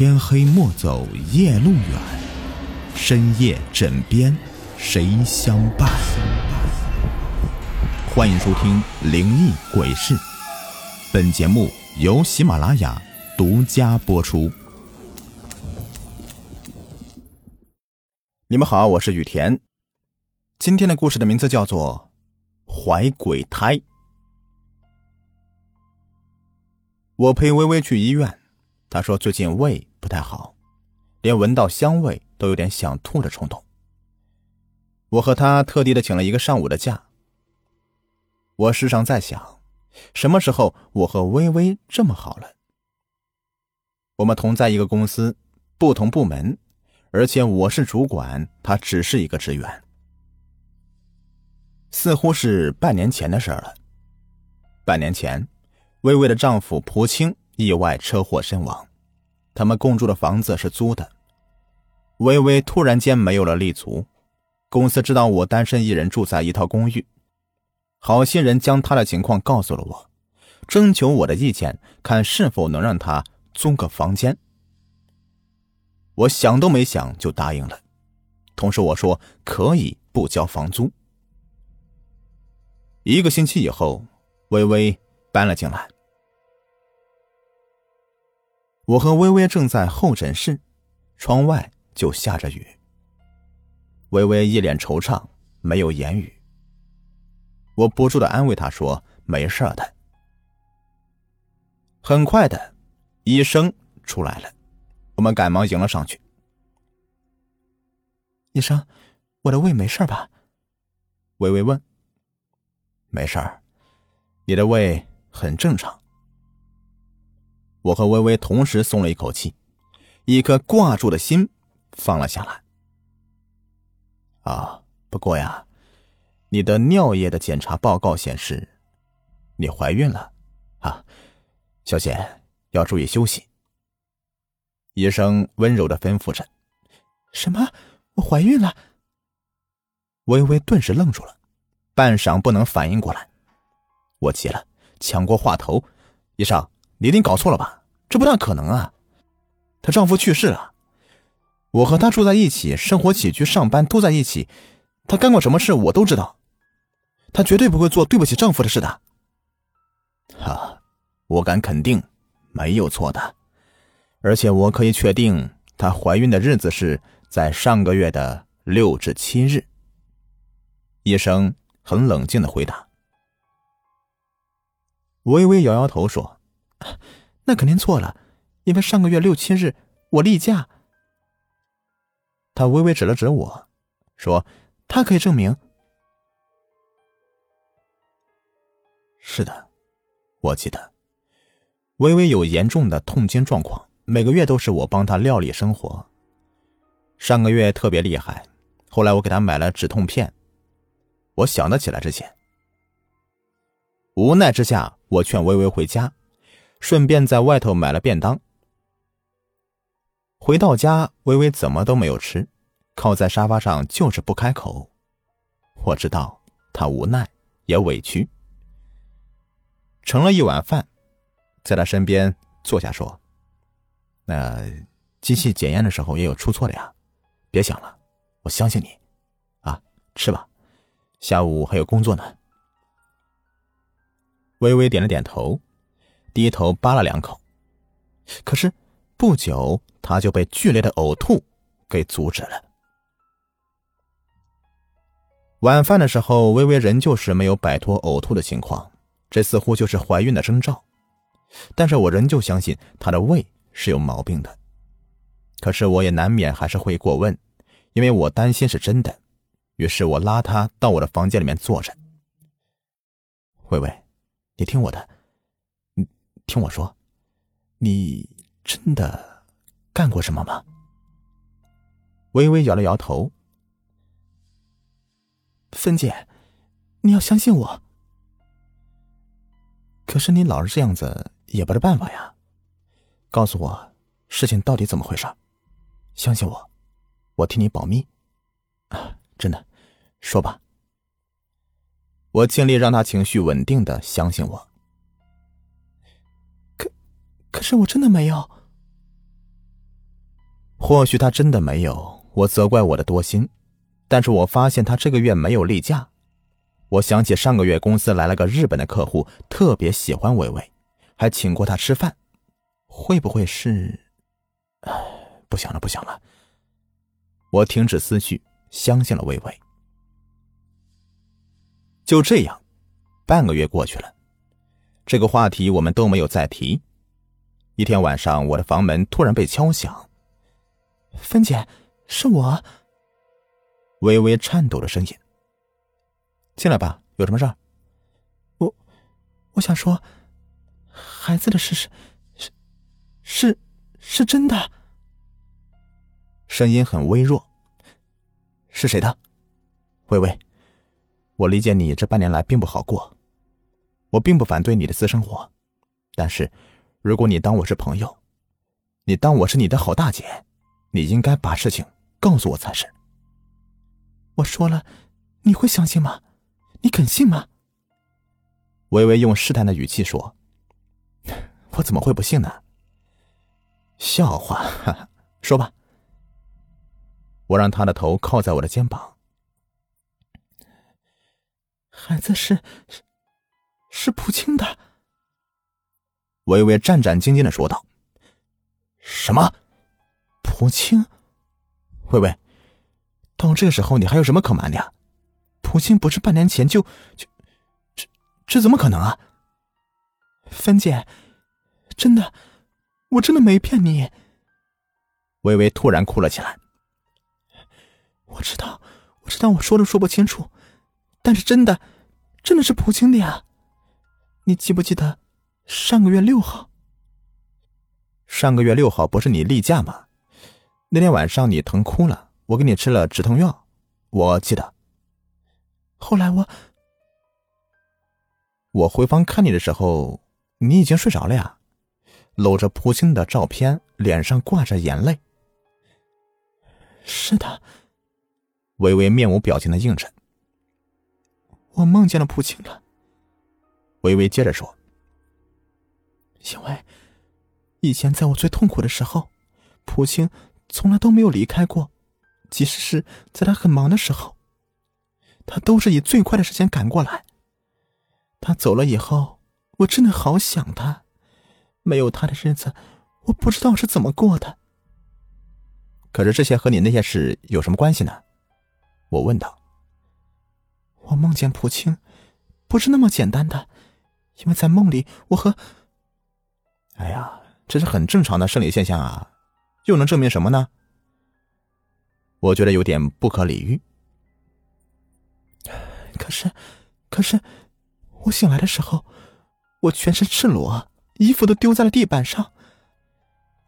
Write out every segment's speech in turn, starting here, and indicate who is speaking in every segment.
Speaker 1: 天黑莫走夜路远，深夜枕边谁相伴？欢迎收听《灵异鬼事》，本节目由喜马拉雅独家播出。你们好，我是雨田。今天的故事的名字叫做《怀鬼胎》。我陪微微去医院，她说最近胃不太好，连闻到香味都有点想吐的冲动。我和他特地的请了一个上午的假。我时常在想，什么时候我和微微这么好了？我们同在一个公司，不同部门，而且我是主管，她只是一个职员。似乎是半年前的事了。半年前。微微的丈夫蒲青意外车祸身亡，他们共住的房子是租的。微微突然间没有了立足，公司知道我单身一人住在一套公寓，好心人将他的情况告诉了我，征求我的意见，看是否能让他租个房间。我想都没想就答应了，同时我说可以不交房租。一个星期以后，微微。搬了进来，我和微微正在候诊室，窗外就下着雨。微微一脸惆怅，没有言语。我不住的安慰她说：“没事的。”很快的，医生出来了，我们赶忙迎了上去。医生，我的胃没事吧？微微问。没事儿，你的胃。很正常。我和微微同时松了一口气，一颗挂住的心放了下来。啊，不过呀，你的尿液的检查报告显示，你怀孕了，啊，小姐要注意休息。医生温柔的吩咐着。
Speaker 2: 什么？我怀孕了？
Speaker 1: 微微顿时愣住了，半晌不能反应过来。我急了。抢过话头，医生，你一定搞错了吧？这不大可能啊！她丈夫去世了，我和她住在一起，生活起居、上班都在一起，她干过什么事我都知道，她绝对不会做对不起丈夫的事的。哈，我敢肯定，没有错的，而且我可以确定，她怀孕的日子是在上个月的六至七日。医生很冷静的回答。微微摇摇头说：“
Speaker 2: 那肯定错了，因为上个月六七日我例假。”
Speaker 1: 他微微指了指我，说：“
Speaker 2: 他可以证明。”
Speaker 1: 是的，我记得，微微有严重的痛经状况，每个月都是我帮她料理生活。上个月特别厉害，后来我给她买了止痛片。我想得起来这些。无奈之下，我劝微微回家，顺便在外头买了便当。回到家，微微怎么都没有吃，靠在沙发上就是不开口。我知道她无奈也委屈，盛了一碗饭，在她身边坐下说：“那机器检验的时候也有出错的呀，别想了，我相信你，啊，吃吧，下午还有工作呢。”微微点了点头，低头扒了两口，可是不久他就被剧烈的呕吐给阻止了。晚饭的时候，微微仍旧是没有摆脱呕吐的情况，这似乎就是怀孕的征兆。但是我仍旧相信她的胃是有毛病的，可是我也难免还是会过问，因为我担心是真的。于是我拉她到我的房间里面坐着，微微。你听我的，听我说，你真的干过什么吗？微微摇了摇头。
Speaker 2: 芬姐，你要相信我。
Speaker 1: 可是你老是这样子也不是办法呀。告诉我事情到底怎么回事？相信我，我替你保密。啊，真的，说吧。我尽力让他情绪稳定的相信我。
Speaker 2: 可，是我真的没有。
Speaker 1: 或许他真的没有，我责怪我的多心。但是我发现他这个月没有例假。我想起上个月公司来了个日本的客户，特别喜欢微微，还请过他吃饭。会不会是？唉，不想了，不想了。我停止思绪，相信了微微。就这样，半个月过去了，这个话题我们都没有再提。一天晚上，我的房门突然被敲响。
Speaker 2: 芬姐，是我。
Speaker 1: 微微颤抖的声音。进来吧，有什么事儿？
Speaker 2: 我，我想说，孩子的事是，是，是，是真的。
Speaker 1: 声音很微弱。是谁的？微微，我理解你这半年来并不好过，我并不反对你的私生活，但是，如果你当我是朋友，你当我是你的好大姐，你应该把事情告诉我才是。
Speaker 2: 我说了，你会相信吗？你肯信吗？
Speaker 1: 微微用试探的语气说：“我怎么会不信呢？”笑话，哈哈，说吧。我让他的头靠在我的肩膀。
Speaker 2: 孩子是是是普京的。
Speaker 1: 微微战战兢兢的说道：“什么？普清？微微。”到这个时候，你还有什么可瞒的呀？
Speaker 2: 普清不是半年前就就这这怎么可能啊？芬姐，真的，我真的没骗你。
Speaker 1: 微微突然哭了起来。
Speaker 2: 我知道，我知道，我说都说不清楚，但是真的，真的是普清的呀。你记不记得上个月六号？
Speaker 1: 上个月六号不是你例假吗？那天晚上你疼哭了。我给你吃了止痛药，我记得。
Speaker 2: 后来我
Speaker 1: 我回房看你的时候，你已经睡着了呀，搂着蒲青的照片，脸上挂着眼泪。
Speaker 2: 是的，
Speaker 1: 微微面无表情的应着。
Speaker 2: 我梦见了蒲青了。
Speaker 1: 微微接着说：“
Speaker 2: 因为以前在我最痛苦的时候，蒲青从来都没有离开过。”即使是在他很忙的时候，他都是以最快的时间赶过来。他走了以后，我真的好想他。没有他的日子，我不知道是怎么过的。
Speaker 1: 可是这些和你那些事有什么关系呢？我问道。
Speaker 2: 我梦见蒲青，不是那么简单的，因为在梦里，我和……
Speaker 1: 哎呀，这是很正常的生理现象啊，又能证明什么呢？我觉得有点不可理喻。
Speaker 2: 可是，可是，我醒来的时候，我全身赤裸，衣服都丢在了地板上，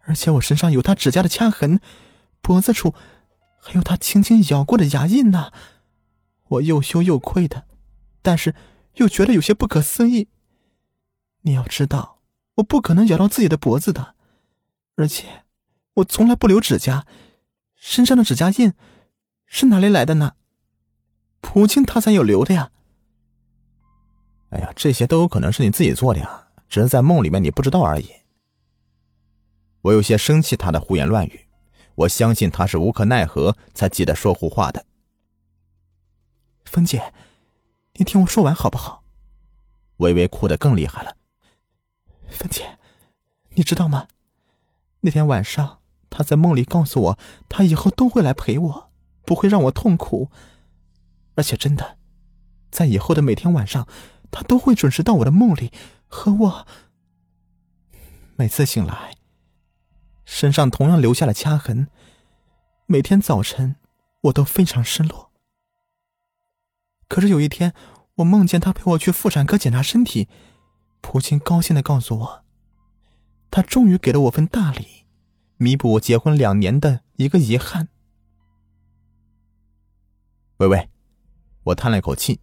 Speaker 2: 而且我身上有他指甲的掐痕，脖子处还有他轻轻咬过的牙印呢。我又羞又愧的，但是又觉得有些不可思议。你要知道，我不可能咬到自己的脖子的，而且我从来不留指甲。身上的指甲印是哪里来的呢？普京他才有留的呀。
Speaker 1: 哎呀，这些都有可能是你自己做的呀，只是在梦里面你不知道而已。我有些生气他的胡言乱语，我相信他是无可奈何才急得说胡话的。
Speaker 2: 芬姐，你听我说完好不好？
Speaker 1: 微微哭得更厉害了。
Speaker 2: 芬姐，你知道吗？那天晚上。他在梦里告诉我，他以后都会来陪我，不会让我痛苦。而且真的，在以后的每天晚上，他都会准时到我的梦里和我。每次醒来，身上同样留下了掐痕。每天早晨，我都非常失落。可是有一天，我梦见他陪我去妇产科检查身体，普京高兴的告诉我，他终于给了我份大礼。弥补我结婚两年的一个遗憾。
Speaker 1: 喂喂，我叹了一口气。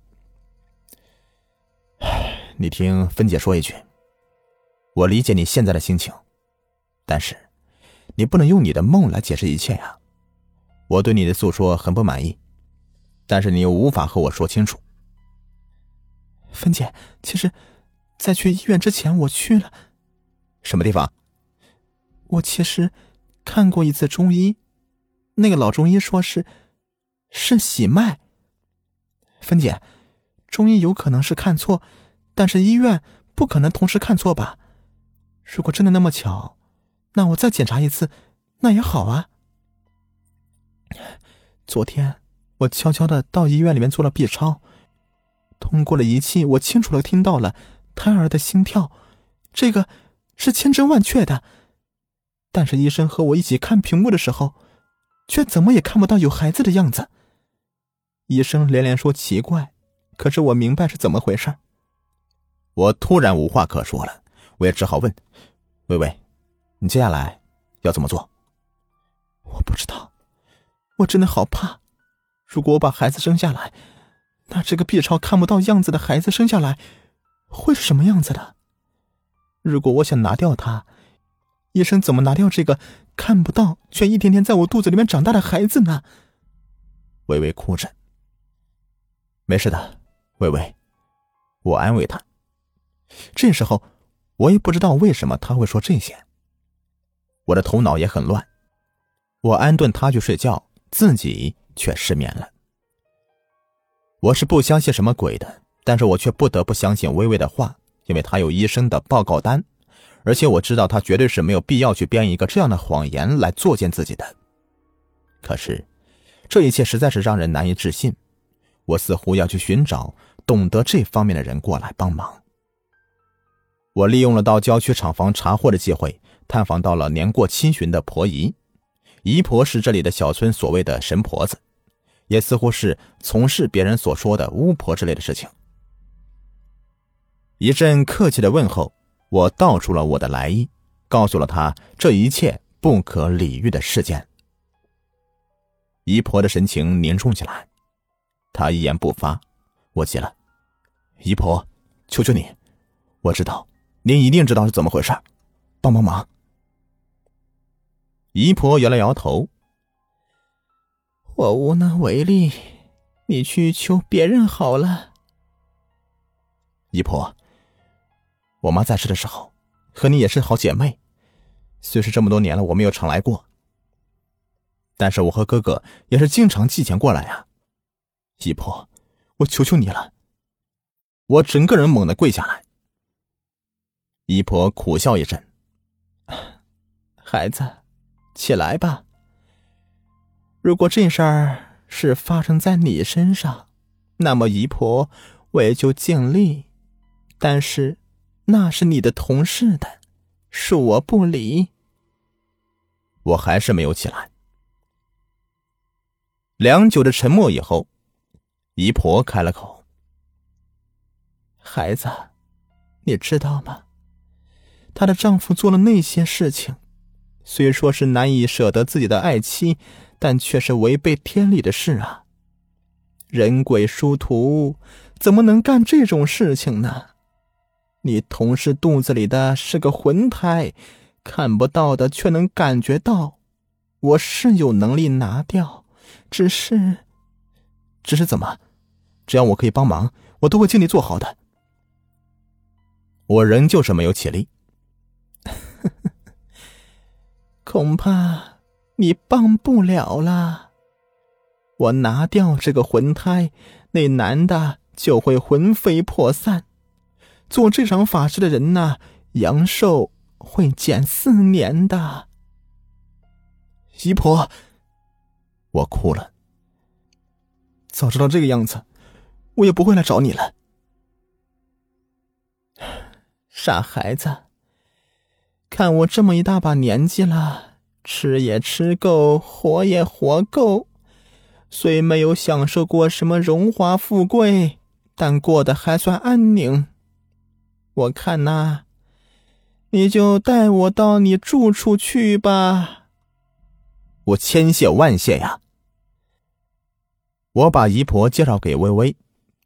Speaker 1: 你听芬姐说一句。我理解你现在的心情，但是你不能用你的梦来解释一切呀。我对你的诉说很不满意，但是你又无法和我说清楚。
Speaker 2: 芬姐，其实，在去医院之前，我去了
Speaker 1: 什么地方？
Speaker 2: 我其实。看过一次中医，那个老中医说是肾喜脉。芬姐，中医有可能是看错，但是医院不可能同时看错吧？如果真的那么巧，那我再检查一次，那也好啊。昨天我悄悄的到医院里面做了 B 超，通过了仪器，我清楚的听到了胎儿的心跳，这个是千真万确的。但是医生和我一起看屏幕的时候，却怎么也看不到有孩子的样子。医生连连说奇怪，可是我明白是怎么回事。
Speaker 1: 我突然无话可说了，我也只好问：“微微，你接下来要怎么做？”
Speaker 2: 我不知道，我真的好怕。如果我把孩子生下来，那这个 B 超看不到样子的孩子生下来会是什么样子的？如果我想拿掉他，医生怎么拿掉这个看不到却一天天在我肚子里面长大的孩子呢？
Speaker 1: 微微哭着。没事的，微微，我安慰他。这时候，我也不知道为什么他会说这些。我的头脑也很乱。我安顿他去睡觉，自己却失眠了。我是不相信什么鬼的，但是我却不得不相信微微的话，因为他有医生的报告单，而且我知道他绝对是没有必要去编一个这样的谎言来作践自己的。可是，这一切实在是让人难以置信。我似乎要去寻找懂得这方面的人过来帮忙。我利用了到郊区厂房查货的机会，探访到了年过七旬的婆姨。姨婆是这里的小村所谓的神婆子，也似乎是从事别人所说的巫婆之类的事情。一阵客气的问候，我道出了我的来意，告诉了她这一切不可理喻的事件。姨婆的神情凝重起来。她一言不发，我急了，姨婆，求求你，我知道您一定知道是怎么回事，帮帮忙。姨婆摇了摇头，
Speaker 2: 我无能为力，你去求别人好了。
Speaker 1: 姨婆，我妈在世的时候和你也是好姐妹，虽是这么多年了我没有常来过，但是我和哥哥也是经常寄钱过来呀。姨婆，我求求你了！我整个人猛地跪下来。姨婆苦笑一阵：“
Speaker 2: 孩子，起来吧。如果这事儿是发生在你身上，那么姨婆我也就尽力；但是那是你的同事的，恕我不理。”
Speaker 1: 我还是没有起来。良久的沉默以后。姨婆开了口：“
Speaker 2: 孩子，你知道吗？她的丈夫做了那些事情，虽说是难以舍得自己的爱妻，但却是违背天理的事啊！人鬼殊途，怎么能干这种事情呢？你同事肚子里的是个魂胎，看不到的却能感觉到。我是有能力拿掉，只是，
Speaker 1: 只是怎么？”只要我可以帮忙，我都会尽力做好的。我仍旧是没有起立。
Speaker 2: 恐怕你帮不了了。我拿掉这个魂胎，那男的就会魂飞魄散。做这场法事的人呐，阳寿会减四年的。
Speaker 1: 姨婆，我哭了。早知道这个样子。我也不会来找你了，
Speaker 2: 傻孩子。看我这么一大把年纪了，吃也吃够，活也活够，虽没有享受过什么荣华富贵，但过得还算安宁。我看呐，你就带我到你住处去吧。
Speaker 1: 我千谢万谢呀！我把姨婆介绍给微微。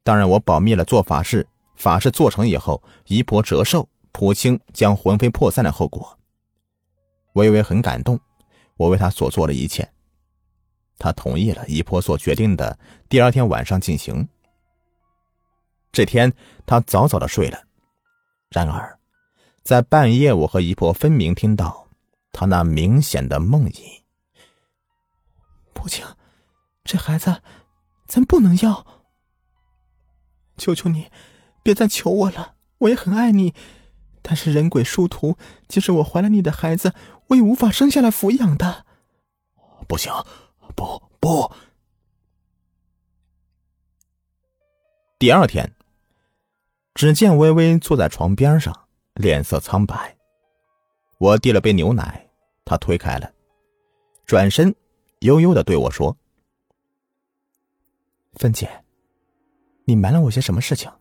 Speaker 1: 当然，我保密了。做法事，法事做成以后，姨婆折寿，普清将魂飞魄散的后果。微微很感动，我为她所做的一切，她同意了姨婆所决定的。第二天晚上进行。这天，她早早的睡了。然而，在半夜，我和姨婆分明听到她那明显的梦呓。
Speaker 2: 不行，这孩子咱不能要。求求你，别再求我了，我也很爱你，但是人鬼殊途，即使我怀了你的孩子，我也无法生下来抚养的。
Speaker 1: 不行，不不。第二天，只见微微坐在床边上，脸色苍白。我递了杯牛奶，她推开了，转身悠悠的对我说：“
Speaker 2: 芬姐，你瞒了我些什么事情？”“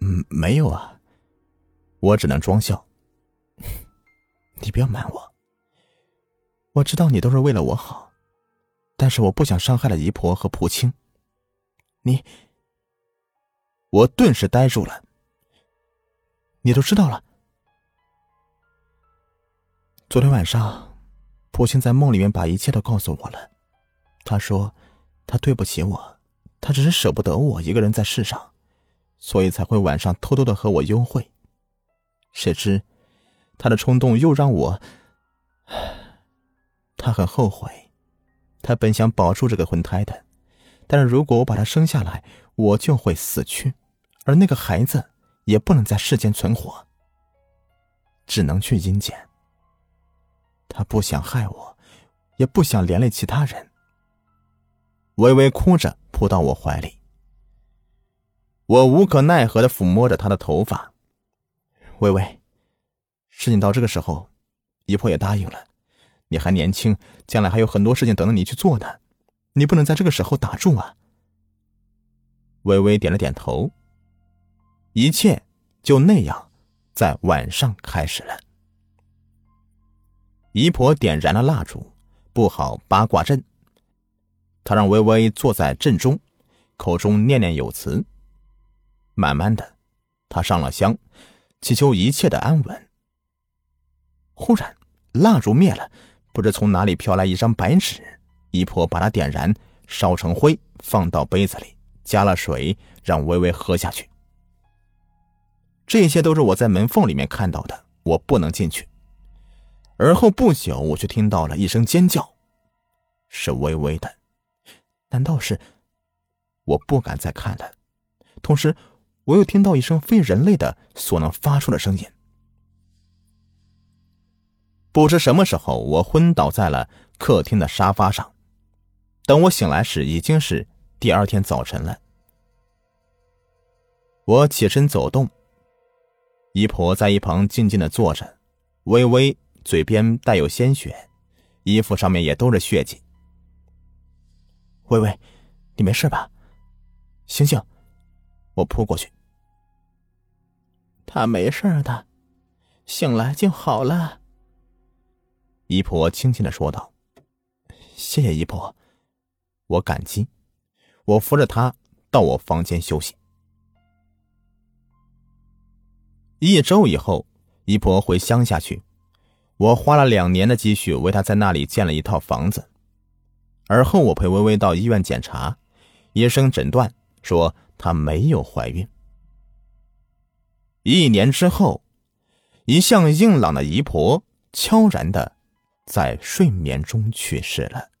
Speaker 1: 嗯，没有啊。”我只能装笑。
Speaker 2: “你不要瞒我。我知道你都是为了我好，但是我不想伤害了姨婆和蒲青。你……”
Speaker 1: 我顿时呆住了。
Speaker 2: 你都知道了。昨天晚上，普青在梦里面把一切都告诉我了。他说，他对不起我，他只是舍不得我一个人在世上，所以才会晚上偷偷的和我幽会。谁知，他的冲动又让我……他很后悔，他本想保住这个魂胎的，但是如果我把他生下来，我就会死去。而那个孩子也不能在世间存活，只能去阴间。他不想害我，也不想连累其他人。
Speaker 1: 微微哭着扑到我怀里，我无可奈何的抚摸着她的头发。
Speaker 2: 微微，事情到这个时候，姨婆也答应了。你还年轻，将来还有很多事情等着你去做呢，你不能在这个时候打住啊。
Speaker 1: 微微点了点头。一切就那样，在晚上开始了。姨婆点燃了蜡烛，布好八卦阵。她让微微坐在阵中，口中念念有词。慢慢的，她上了香，祈求一切的安稳。忽然，蜡烛灭了，不知从哪里飘来一张白纸。姨婆把它点燃，烧成灰，放到杯子里，加了水，让微微喝下去。这些都是我在门缝里面看到的，我不能进去。而后不久，我却听到了一声尖叫，是微微的。难道是？我不敢再看了。同时，我又听到一声非人类的所能发出的声音。不知什么时候，我昏倒在了客厅的沙发上。等我醒来时，已经是第二天早晨了。我起身走动。姨婆在一旁静静的坐着，微微嘴边带有鲜血，衣服上面也都是血迹。
Speaker 2: 微微，你没事吧？醒醒，我扑过去。他没事的，醒来就好了。
Speaker 1: 姨婆轻轻的说道：“
Speaker 2: 谢谢姨婆，
Speaker 1: 我感激。”我扶着她到我房间休息。一周以后，姨婆回乡下去，我花了两年的积蓄为她在那里建了一套房子。而后我陪微微到医院检查，医生诊断说她没有怀孕。一年之后，一向硬朗的姨婆悄然的在睡眠中去世了。